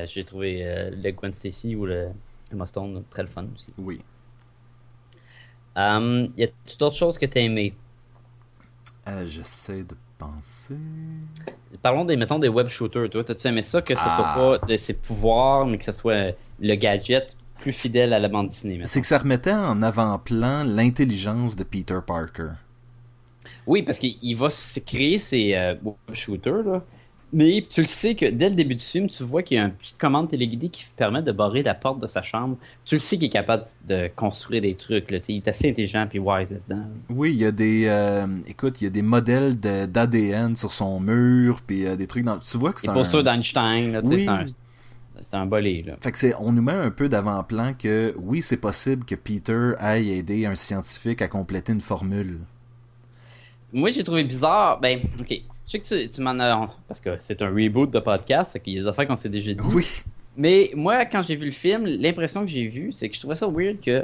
J'ai trouvé euh, le Gwen Stacy ou le Emma Stone très le fun aussi. Oui. Um, y a-tu d'autres choses que t'as aimé? Euh, J'essaie de penser. Parlons des, mettons, des web shooters. Toi, t'as-tu aimé ça que ce Ah. soit pas de ses pouvoirs, mais que ce soit le gadget plus fidèle à la bande dessinée? C'est que ça remettait en avant-plan l'intelligence de Peter Parker. Oui, parce qu'il il va se créer ses euh, web shooters, là. Mais tu le sais que dès le début du film, tu vois qu'il y a une petite commande téléguidée qui permet de barrer la porte de sa chambre. Tu le sais qu'il est capable de construire des trucs. Là. Il est assez intelligent et wise là-dedans. Oui, il y a des. euh, écoute, il y a des modèles de- d'ADN sur son mur, puis euh, des trucs dans. Tu vois que c'est un. postures d'Einstein, Oui. c'est un, c'est un bolé. Là. Fait que c'est, on nous met un peu d'avant-plan que oui, c'est possible que Peter aille aider un scientifique à compléter une formule. Moi, j'ai trouvé bizarre. Ben, ok. Je sais que tu, tu m'en as. Parce que c'est un reboot de podcast, fait qu'il y a des affaires qu'on s'est déjà dit. Oui. Mais moi, quand j'ai vu le film, l'impression que j'ai vue, c'est que je trouvais ça weird que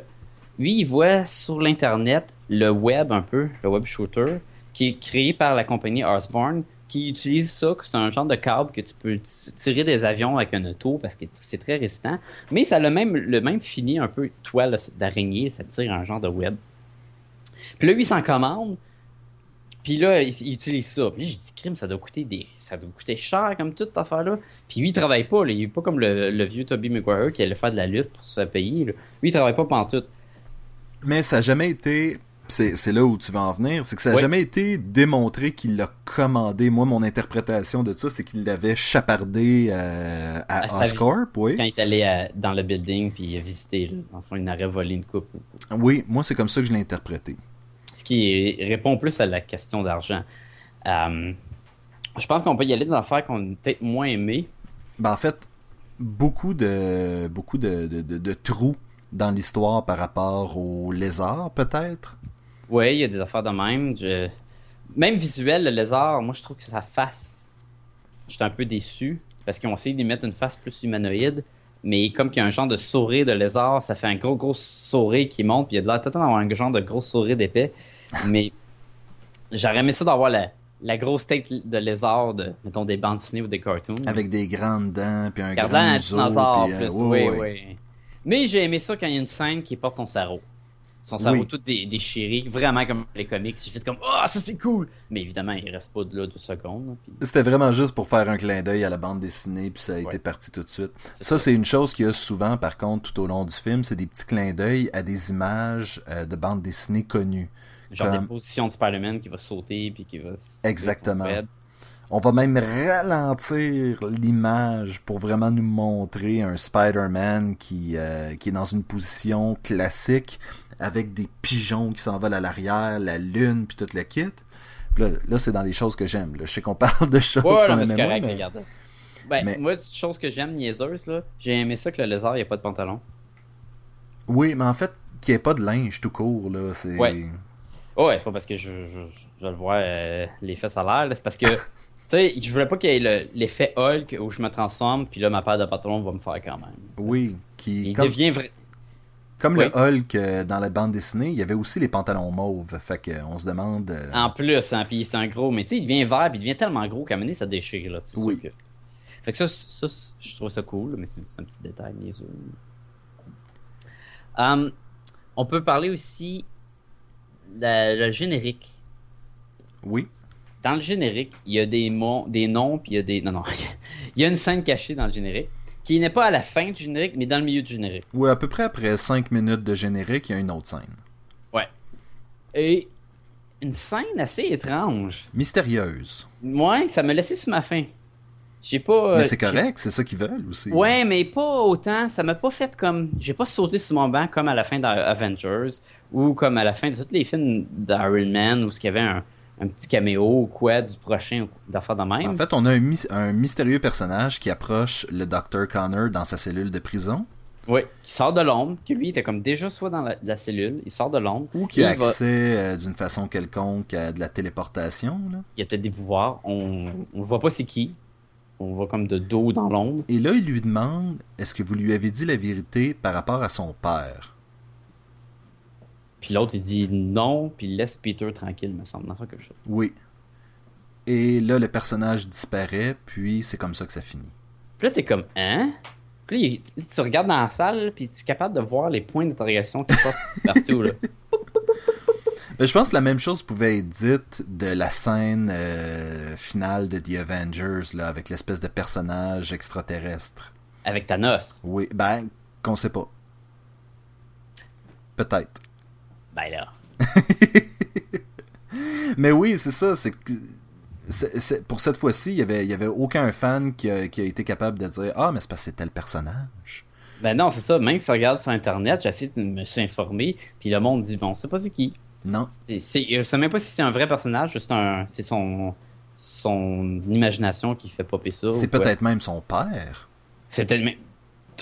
lui, il voit sur l'Internet le web un peu, le web shooter, qui est créé par la compagnie Osborne, qui utilise ça, que c'est un genre de câble que tu peux tirer des avions avec un auto parce que c'est très résistant. Mais ça a le même, le même fini un peu toile d'araignée, ça tire un genre de web. Puis là, lui, il s'en commande. Puis là, il, il utilise ça. Puis j'ai dit, crime, ça doit coûter des, ça doit coûter cher comme toute cette affaire-là. Puis lui, il travaille pas. Là. Il est pas comme le, le vieux Toby Maguire qui allait faire de la lutte pour se payer. là. Lui, il travaille pas pantoute. Mais ça n'a jamais été c'est là où tu vas en venir, c'est que ça n'a jamais été démontré qu'il l'a commandé. Moi, mon interprétation de ça, c'est qu'il l'avait chapardé euh, à, À Oscorp, oui. Quand il est allé à- dans le building puis il a visité, là, fond, il aurait volé une coupe. Oui, moi, c'est comme ça que je l'ai interprété. Ce qui répond plus à la question d'argent. Euh, je pense qu'on peut y aller dans des affaires qu'on a peut-être moins aimées. Ben, en fait, beaucoup de beaucoup de, de- de- de trous dans l'histoire par rapport aux lézards, peut-être. Oui, il y a des affaires de même. Je- Même visuel, le lézard, moi je trouve que sa face, j'étais un peu déçu parce qu'ils ont essayé d'y mettre une face plus humanoïde. Mais comme qu'il y a un genre de sourire de lézard, ça fait un gros gros sourire qui monte, puis il y a de l'air peut-être d'avoir un genre de gros sourire d'épais. Mais j'aurais aimé ça d'avoir la, la grosse tête de lézard de, mettons, des bandes dessinées ou des cartoons. Avec des grandes dents, puis un Regardant grand un museau. dinosaure puis, euh, plus. oui, oui. Mais j'ai aimé ça quand il y a une scène qui porte son sarrau. Son sarrau Oui. tout dé- déchiré, vraiment comme les comics. J'ai fait comme Oh, ça c'est cool! Mais évidemment, il reste pas de là deux secondes. puis C'était vraiment juste pour faire un clin d'œil à la bande dessinée, puis ça a été parti tout de suite. Ça, c'est une chose qu'il y a souvent, par contre, tout au long du film, c'est des petits clins d'œil à des images euh, de bandes dessinées connues. Genre comme- des positions de Spider-Man qui va sauter puis qui va. Exactement. On va même ralentir l'image pour vraiment nous montrer un Spider-Man qui, euh, qui est dans une position classique avec des pigeons qui s'envolent à l'arrière, la lune, puis tout le kit. Puis Là, là, c'est dans les choses que j'aime. Je sais qu'on parle de choses Ouais, qu'on aimait correct, mais-. Ben, mais- moi, chose que j'aime, niaiseuse, là, j'ai aimé ça que le lézard, il n'y a pas de pantalon. Oui, mais en fait, qu'il n'y ait pas de linge tout court, là, c'est... Ouais. Oh, ouais, c'est pas parce que je, je, je le vois euh, les fesses à l'air, c'est parce que, tu sais, je voulais pas qu'il y ait le- l'effet Hulk où je me transforme, puis là, ma paire de pantalons va me faire quand même. Oui, qui... Il Comme, devient vrai. Comme Oui. le Hulk euh, dans la bande dessinée, il y avait aussi les pantalons mauves. Fait qu'on se demande... euh, En plus, hein, puis c'est un gros, mais tu sais, il devient vert, puis il devient tellement gros qu'à un moment donné, ça déchire, là, Oui. sûr que... Fait que ça, ça, je trouve ça cool, mais c'est un petit détail, niaiseux. Hum, on peut parler aussi de le générique. Oui. Dans le générique, il y a des, mots, des noms, puis il y a des... Non, non, il y a une scène cachée dans le générique, qui n'est pas à la fin du générique, mais dans le milieu du générique. Oui, à peu près après 5 minutes de générique, il y a une autre scène. Ouais. Et une scène assez étrange. Mystérieuse. Moi, ça m'a laissé sur ma faim. J'ai pas. Mais euh, c'est j'ai- correct, c'est ça qu'ils veulent aussi. Ouais, mais pas autant. Ça m'a pas fait comme. J'ai pas sauté sur mon banc comme à la fin d'Avengers ou comme à la fin de tous les films d'Iron Man où il y avait un, un petit caméo ou quoi du prochain d'affaires de même. En fait, on a un, mystérieux personnage qui approche le Dr. Connor dans sa cellule de prison Oui, qui sort de l'ombre, que lui il était comme déjà soit dans la, la cellule, il sort de l'ombre. ou qui a accès euh, d'une façon quelconque à de la téléportation. là. Il a peut-être des pouvoirs. On ne voit pas c'est qui. On voit comme de dos dans l'ombre. Et là, il lui demande est-ce que vous lui avez dit la vérité par rapport à son père? Puis l'autre il dit non, puis il laisse Peter tranquille, me semble. Dans quelque chose. Oui. Et là, le personnage disparaît, puis c'est comme ça que ça finit. Puis là, t'es comme, hein? Puis là, tu regardes dans la salle, puis tu es capable de voir les points d'interrogation qui sortent partout, là. Mais je pense que la même chose pouvait être dite de la scène euh, finale de The Avengers, là, avec l'espèce de personnage extraterrestre. Avec Thanos. Oui, ben, qu'on sait pas. Peut-être. Ben là. Mais oui, c'est ça, c'est que. c'est- c'est- pour cette fois-ci, il y avait, y avait aucun fan qui a, qui a été capable de dire Ah, mais c'est parce que c'est tel personnage. Ben non, c'est ça. Même si tu regardes sur Internet, j'ai essayé de me suis informé, puis le monde dit, bon, on sait pas c'est qui? Non. C'est, c'est, je sais même pas si c'est un vrai personnage, juste un, c'est son, son imagination qui fait popper ça. C'est peut-être même son père. C'est peut-être. mais-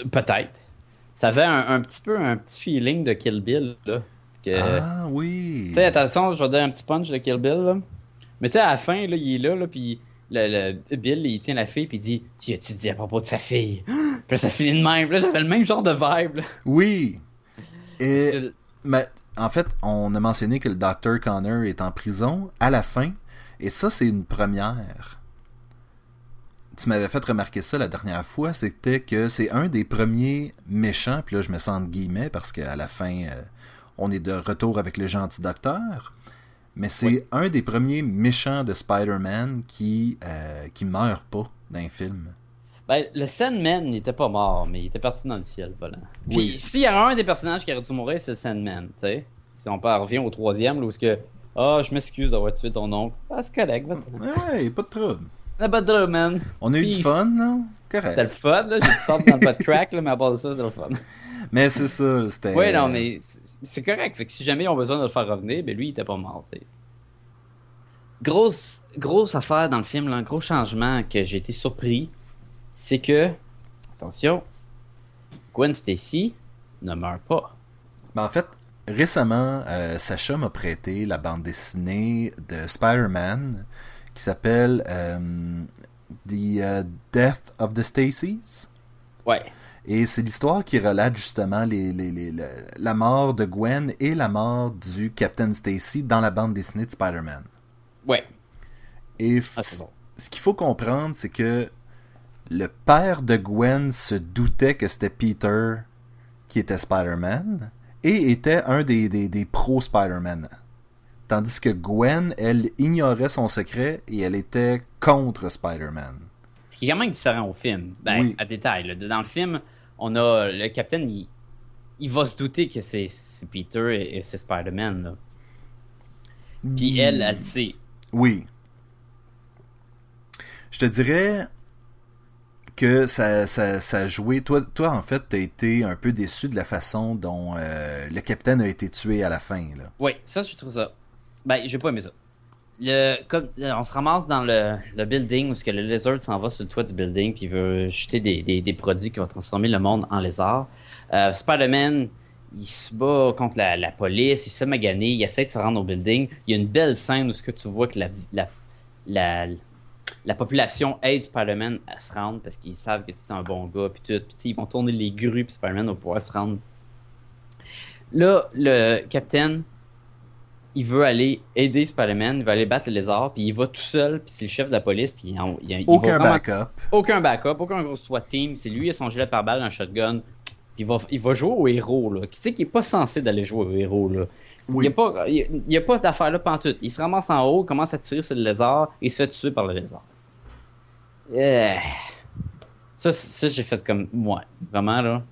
Peut-être. Ça avait un, un petit peu un petit feeling de Kill Bill, là. Que, ah oui. Tu sais, attention, je vais donner un petit punch de Kill Bill, là. Mais tu sais, à la fin, là, il est là, là, puis le, le- Bill, il tient la fille, puis il dit Tu as-tu dit à propos de sa fille Puis ça finit de même. Là, j'avais le même genre de vibe, là. Oui. Et. Que- Mais en fait, on a mentionné que le Dr. Connor est en prison à la fin, et ça, c'est une première. Tu m'avais fait remarquer ça la dernière fois, c'était que c'est un des premiers méchants, puis là je me sens entre guillemets parce qu'à la fin, euh, on est de retour avec le gentil docteur, mais c'est Oui. un des premiers méchants de Spider-Man qui, euh, qui meurt pas dans un film. Ben, le Sandman n'était pas mort, mais il était parti dans le ciel volant. Puis Oui. s'il y a un des personnages qui aurait dû mourir, c'est le Sandman, tu sais. Si on revient au troisième, là, où ce que. Ah, je m'excuse d'avoir tué ton oncle. Ah, c'est correct, va Ouais, pas de trouble. Ah, pas de drôle, man. On a eu Peace. du fun, non? C'était le Correct. fun, là. J'ai du sort dans le bas de crack, là, mais à part de ça, c'est le fun. Mais c'est ça, c'était. Oui, non, mais c'est- correct. Fait que si jamais ils ont besoin de le faire revenir, ben lui, il était pas mort, tu sais. Grosse, grosse affaire dans le film, là, un gros changement que j'ai été surpris, c'est que, attention, Gwen Stacy ne meurt pas. Ben, en fait, récemment, euh, Sacha m'a prêté la bande dessinée de Spider-Man qui s'appelle euh, The euh, Death of the Stacys. Ouais. Et c'est l'histoire qui relate justement les, les- les- le- la mort de Gwen et la mort du Captain Stacy dans la bande dessinée de Spider-Man. Ouais. Et Ah, bon. ce qu'il faut comprendre, c'est que le père de Gwen se doutait que c'était Peter qui était Spider-Man et était un des, des, des pros Spider-Man. Tandis que Gwen, elle ignorait son secret et elle était contre Spider-Man. Qui est quand même différent au film. Ben, Oui. à détail. là. Dans le film, on a le capitaine, il, il va se douter que c'est Peter et, et c'est Spider-Man. Puis elle, elle sait. Oui. Je te dirais que ça, ça, ça a joué. Toi, toi en fait, t'as été un peu déçu de la façon dont euh, le capitaine a été tué à la fin. Là. Oui, ça, je trouve ça. Ben, j'ai pas aimé ça. Le, comme, on se ramasse dans le, building où ce que le lézard s'en va sur le toit du building puis il veut jeter des, produits qui vont transformer le monde en lézard. Euh, Spider-Man, il se bat contre la, police, il se maganer, il essaie de se rendre au building. Il y a une belle scène où ce que tu vois que la, la, la, la population aide Spider-Man à se rendre parce qu'ils savent que c'est un bon gars puis tout. Puis ils vont tourner les grues puis Spider-Man va pouvoir se rendre. Là, le capitaine, il veut aller aider Spider-Man, il va aller battre le lézard, puis il va tout seul, puis c'est le chef de la police, puis il, en- il- il va Aucun vraiment- backup. aucun backup, aucun gros SWAT team, c'est lui, il a son gilet par balle, un shotgun, puis il va, il va jouer au héros, là. Qui sait qu'il est pas censé d'aller jouer au héros, là? Il n'y a pas, il il a pas d'affaire là pantoute. Il se ramasse en haut, commence à tirer sur le lézard, et il se fait tuer par le lézard. Yeah. Ça, ça j'ai fait comme, ouais, vraiment, là.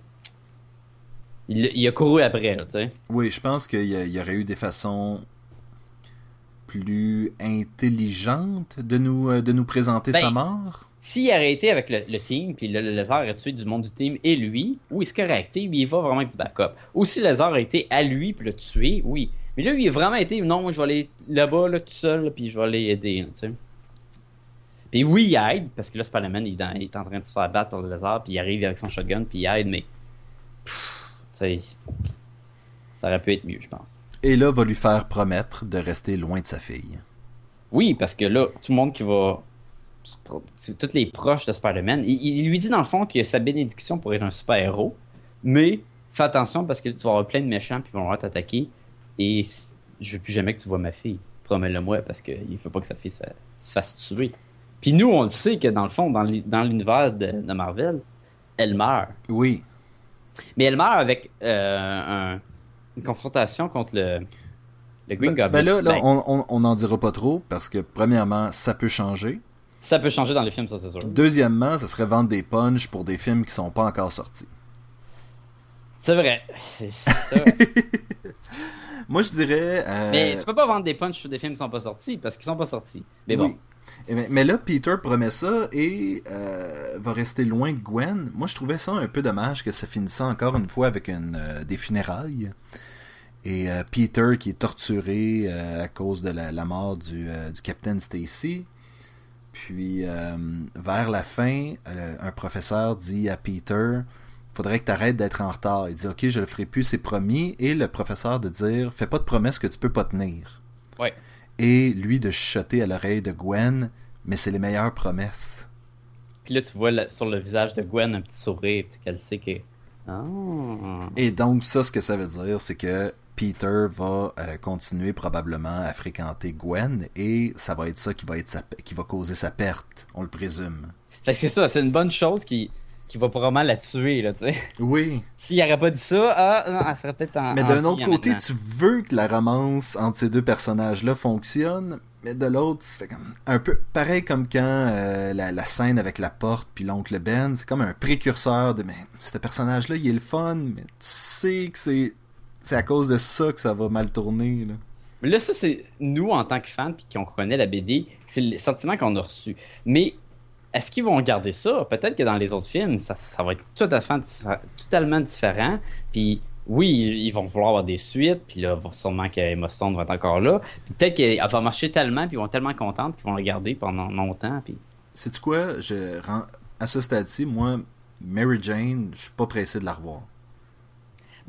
Il, il a couru après, là, tu sais. Oui, je pense qu'il y aurait eu des façons plus intelligentes de nous, euh, de nous présenter Ben, sa mort. S'il aurait été avec le, le team, puis le, le lézard a tué du monde du team et lui, oui, c'est correct, tu sais, il va vraiment avec du backup. Ou si le lézard a été à lui, puis le tué, oui. Mais là, il a vraiment été, non, moi, je vais aller là-bas, là, tout seul, puis je vais aller aider, tu sais. Puis oui, il aide, parce que là, Spider-Man, il, est dans- il est en train de se faire battre par le lézard, puis il arrive avec son shotgun, puis il aide, mais. pff, Tu sais. Ça aurait pu être mieux, je pense. Et là, va lui faire promettre de rester loin de sa fille. Oui, parce que là, tout le monde qui va. Tous les proches de Spider-Man, il, il lui dit dans le fond qu'il a sa bénédiction pour être un super-héros, mais fais attention parce que tu vas avoir plein de méchants qui vont vouloir t'attaquer et je veux plus jamais que tu vois ma fille. Promets-le-moi parce qu'il ne faut pas que sa fille se, se fasse tuer. Puis nous, on le sait que dans le fond, dans l'uni- dans l'univers de, de Marvel, elle meurt. Oui. Mais elle meurt avec euh, un- une confrontation contre le, le Green Ben, Goblin. ben là, là, Ben, on- on on n'en dira pas trop parce que, premièrement, ça peut changer. Ça peut changer dans les films, ça c'est sûr. Deuxièmement, ça serait vendre des punchs pour des films qui sont pas encore sortis. C'est vrai. C'est- c'est vrai. Moi, je dirais. euh, Mais tu peux pas vendre des punchs sur des films qui sont pas sortis parce qu'ils sont pas sortis. Mais bon. oui. Mais, mais là, Peter promet ça et euh, va rester loin de Gwen. Moi, je trouvais ça un peu dommage que ça finissait encore une fois avec une, euh, des funérailles. Et euh, Peter qui est torturé euh, à cause de la, la mort du, euh, du capitaine Stacy. Puis, vers la fin, un professeur dit à Peter faudrait que tu arrêtes d'être en retard. Il dit Ok, je le ferai plus, c'est promis. Et le professeur de dire Fais pas de promesses que tu peux pas tenir. Ouais. Et lui de chuchoter à l'oreille de Gwen Mais c'est les meilleures promesses. Puis là, tu vois sur le visage de Gwen un petit sourire, tu sais qu'elle sait que. Ah. Et donc, ça, ce que ça veut dire, c'est que Peter va euh, continuer probablement à fréquenter Gwen et ça va être ça qui va, être sa- qui va causer sa perte, on le présume. Fait que c'est ça, c'est une bonne chose qui, qui va probablement la tuer, là, tu sais. Oui. S'il aurait pas dit ça, ah, non, elle serait peut-être en. Mais d'un autre côté, maintenant. tu veux que la romance entre ces deux personnages-là fonctionne, mais de l'autre, c'est comme un peu pareil comme quand euh, la, la scène avec la porte puis l'oncle Ben, c'est comme un précurseur de mais ce personnage-là, il est le fun, mais tu sais que c'est c'est à cause de ça que ça va mal tourner. Là. Mais là, ça, c'est nous, en tant que fans, puis qu'on connaît la BD, c'est le sentiment qu'on a reçu. Mais est-ce qu'ils vont garder ça? Peut-être que dans les autres films, ça, ça va être tout à fait totalement différent. Puis oui, ils vont vouloir avoir des suites, puis là, sûrement que Emma Stone va être encore là. Puis peut-être qu'elle va marcher tellement, puis ils vont être tellement contentes qu'ils vont la garder pendant longtemps. Puis... Sais-tu quoi? Je, rends- à ce stade-ci, moi, Mary Jane, je suis pas pressé de la revoir.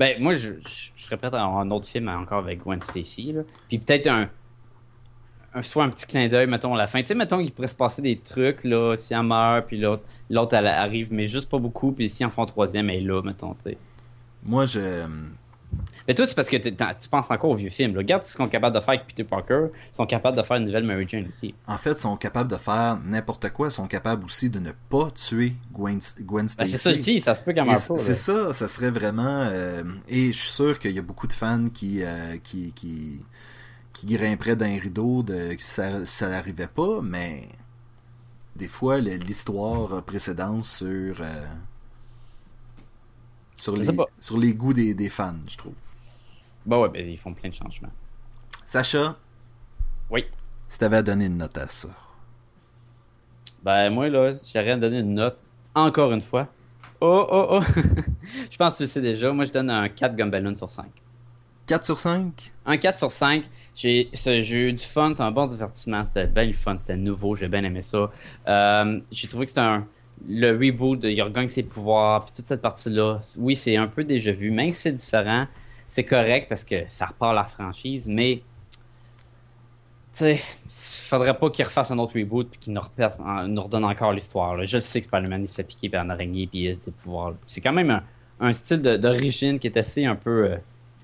Ben, moi, je, je, un autre film encore avec Gwen Stacy. Là. Puis peut-être un. Soit un petit clin d'œil, mettons, à la fin. Tu sais, mettons qu'il pourrait se passer des trucs, là, si elle meurt, puis l'autre, l'autre, elle arrive, mais juste pas beaucoup, puis si en font un troisième, elle est là, mettons, tu sais. Moi, je. Mais toi, c'est parce que tu penses encore au vieux film. Regarde ce qu'ils sont capables de faire avec Peter Parker. Ils sont capables de faire une nouvelle Mary Jane aussi. En fait, sont capables de faire n'importe quoi. sont capables aussi de ne pas tuer Gwen, Gwen Ben, Stacy. c'est ça, je dis, ça se peut meure c- pas. C'est ça, ça serait vraiment. euh, et je suis sûr qu'il y a beaucoup de fans qui, euh, qui, qui, qui grimperaient d'un rideau de que ça, ça n'arrivait pas, mais des fois, l'histoire a précédence sur. euh, sur, les, sur les goûts des, des fans, je trouve. Bah ouais, ben, ils font plein de changements. Sacha, Oui. si t'avais à donner une note à ça. Ben, moi, là, j'aurais à donner une note, encore une fois. Oh, oh, oh. je pense que tu le sais déjà. Moi, je donne un 4 Gumballoon sur 5. 4 sur 5 Un 4 sur 5. J'ai ce- j'ai eu du fun, c'est un bon divertissement, c'était bien le fun, c'était nouveau, j'ai bien aimé ça. Euh, j'ai trouvé que c'était un le reboot de il regagne ses pouvoirs, puis toute cette partie-là. Oui, c'est un peu déjà vu, même si c'est différent, c'est correct parce que ça repart la franchise, mais tu faudrait pas qu'il refasse un autre reboot puis qu'il nous, nous redonne encore l'histoire. Je sais que Spider-Man il se fait piquer par une araignée puis il a des pouvoirs. C'est quand même un, style de- d'origine qui est assez un peu euh,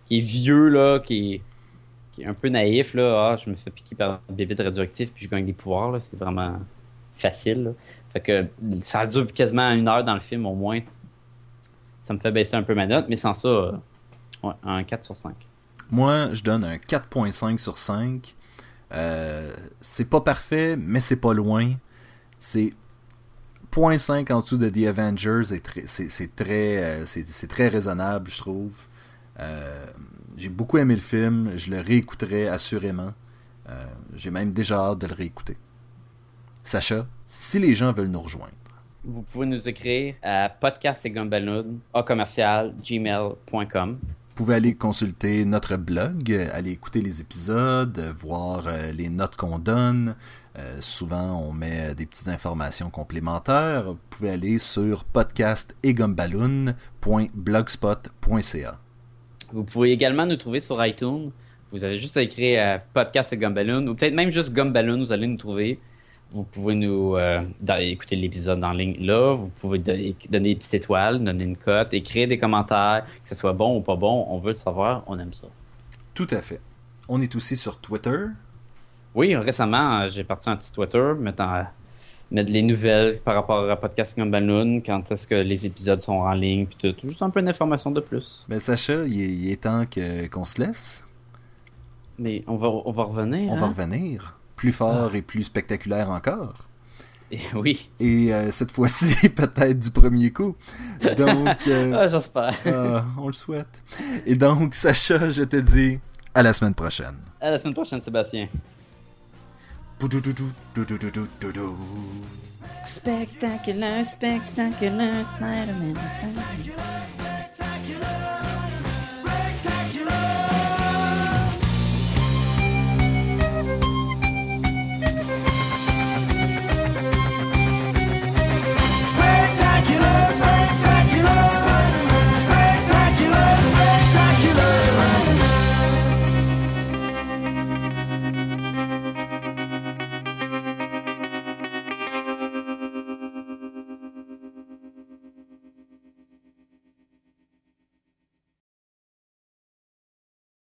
qui est vieux là, qui est, un peu naïf là. Ah, je me fais piquer par un bébé radioactif puis je gagne des pouvoirs. C'est vraiment facile. là. Fait que ça dure quasiment une heure dans le film au moins. Ça me fait baisser un peu ma note, mais sans ça, euh, un 4 sur 5. Moi, je donne un 4.5 sur 5. Euh, c'est pas parfait, mais c'est pas loin. C'est 0.5 en dessous de The Avengers. très- C'est très, euh, c'est c'est très raisonnable, je trouve. J'ai beaucoup aimé le film. Je le réécouterai assurément. J'ai même déjà hâte de le réécouter. Sacha, si les gens veulent nous rejoindre, Vous pouvez nous écrire à podcast et gumballoon, à commercial, gmail.com. Vous pouvez aller consulter notre blog, aller écouter les épisodes, voir euh, les notes qu'on donne. Euh, souvent, on met des petites informations complémentaires. Vous pouvez aller sur podcastegumballoon.blogspot.ca. Vous pouvez également nous trouver sur iTunes. Vous avez juste à écrire euh, podcast et gumballoon, ou peut-être même juste gumballoon, vous allez nous trouver. Vous pouvez nous euh, dans- écouter l'épisode en ligne là. Vous pouvez don- donner des petites étoiles, donner une cote, écrire des commentaires, que ce soit bon ou pas bon. On veut le savoir, on aime ça. Tout à fait. On est aussi sur Twitter. Oui, récemment, euh, j'ai parti un petit Twitter mettant, euh, mettre les nouvelles par rapport à Podcast Gumballoon, quand est-ce que les épisodes sont en ligne, puis tout. Juste un peu d'informations de plus. Ben, Sacha, il est, il est temps qu'on se laisse. Mais on va, on va revenir. On hein? va revenir. Plus fort et plus spectaculaire encore. Et- oui. Et euh, cette fois-ci, peut-être du premier coup. Donc, euh, Ah, j'espère. Ah, on le souhaite. Et donc, Sacha, je te dis à la semaine prochaine. À la semaine prochaine, Sébastien. Spectaculaire, Spider-Man. Spider-Man.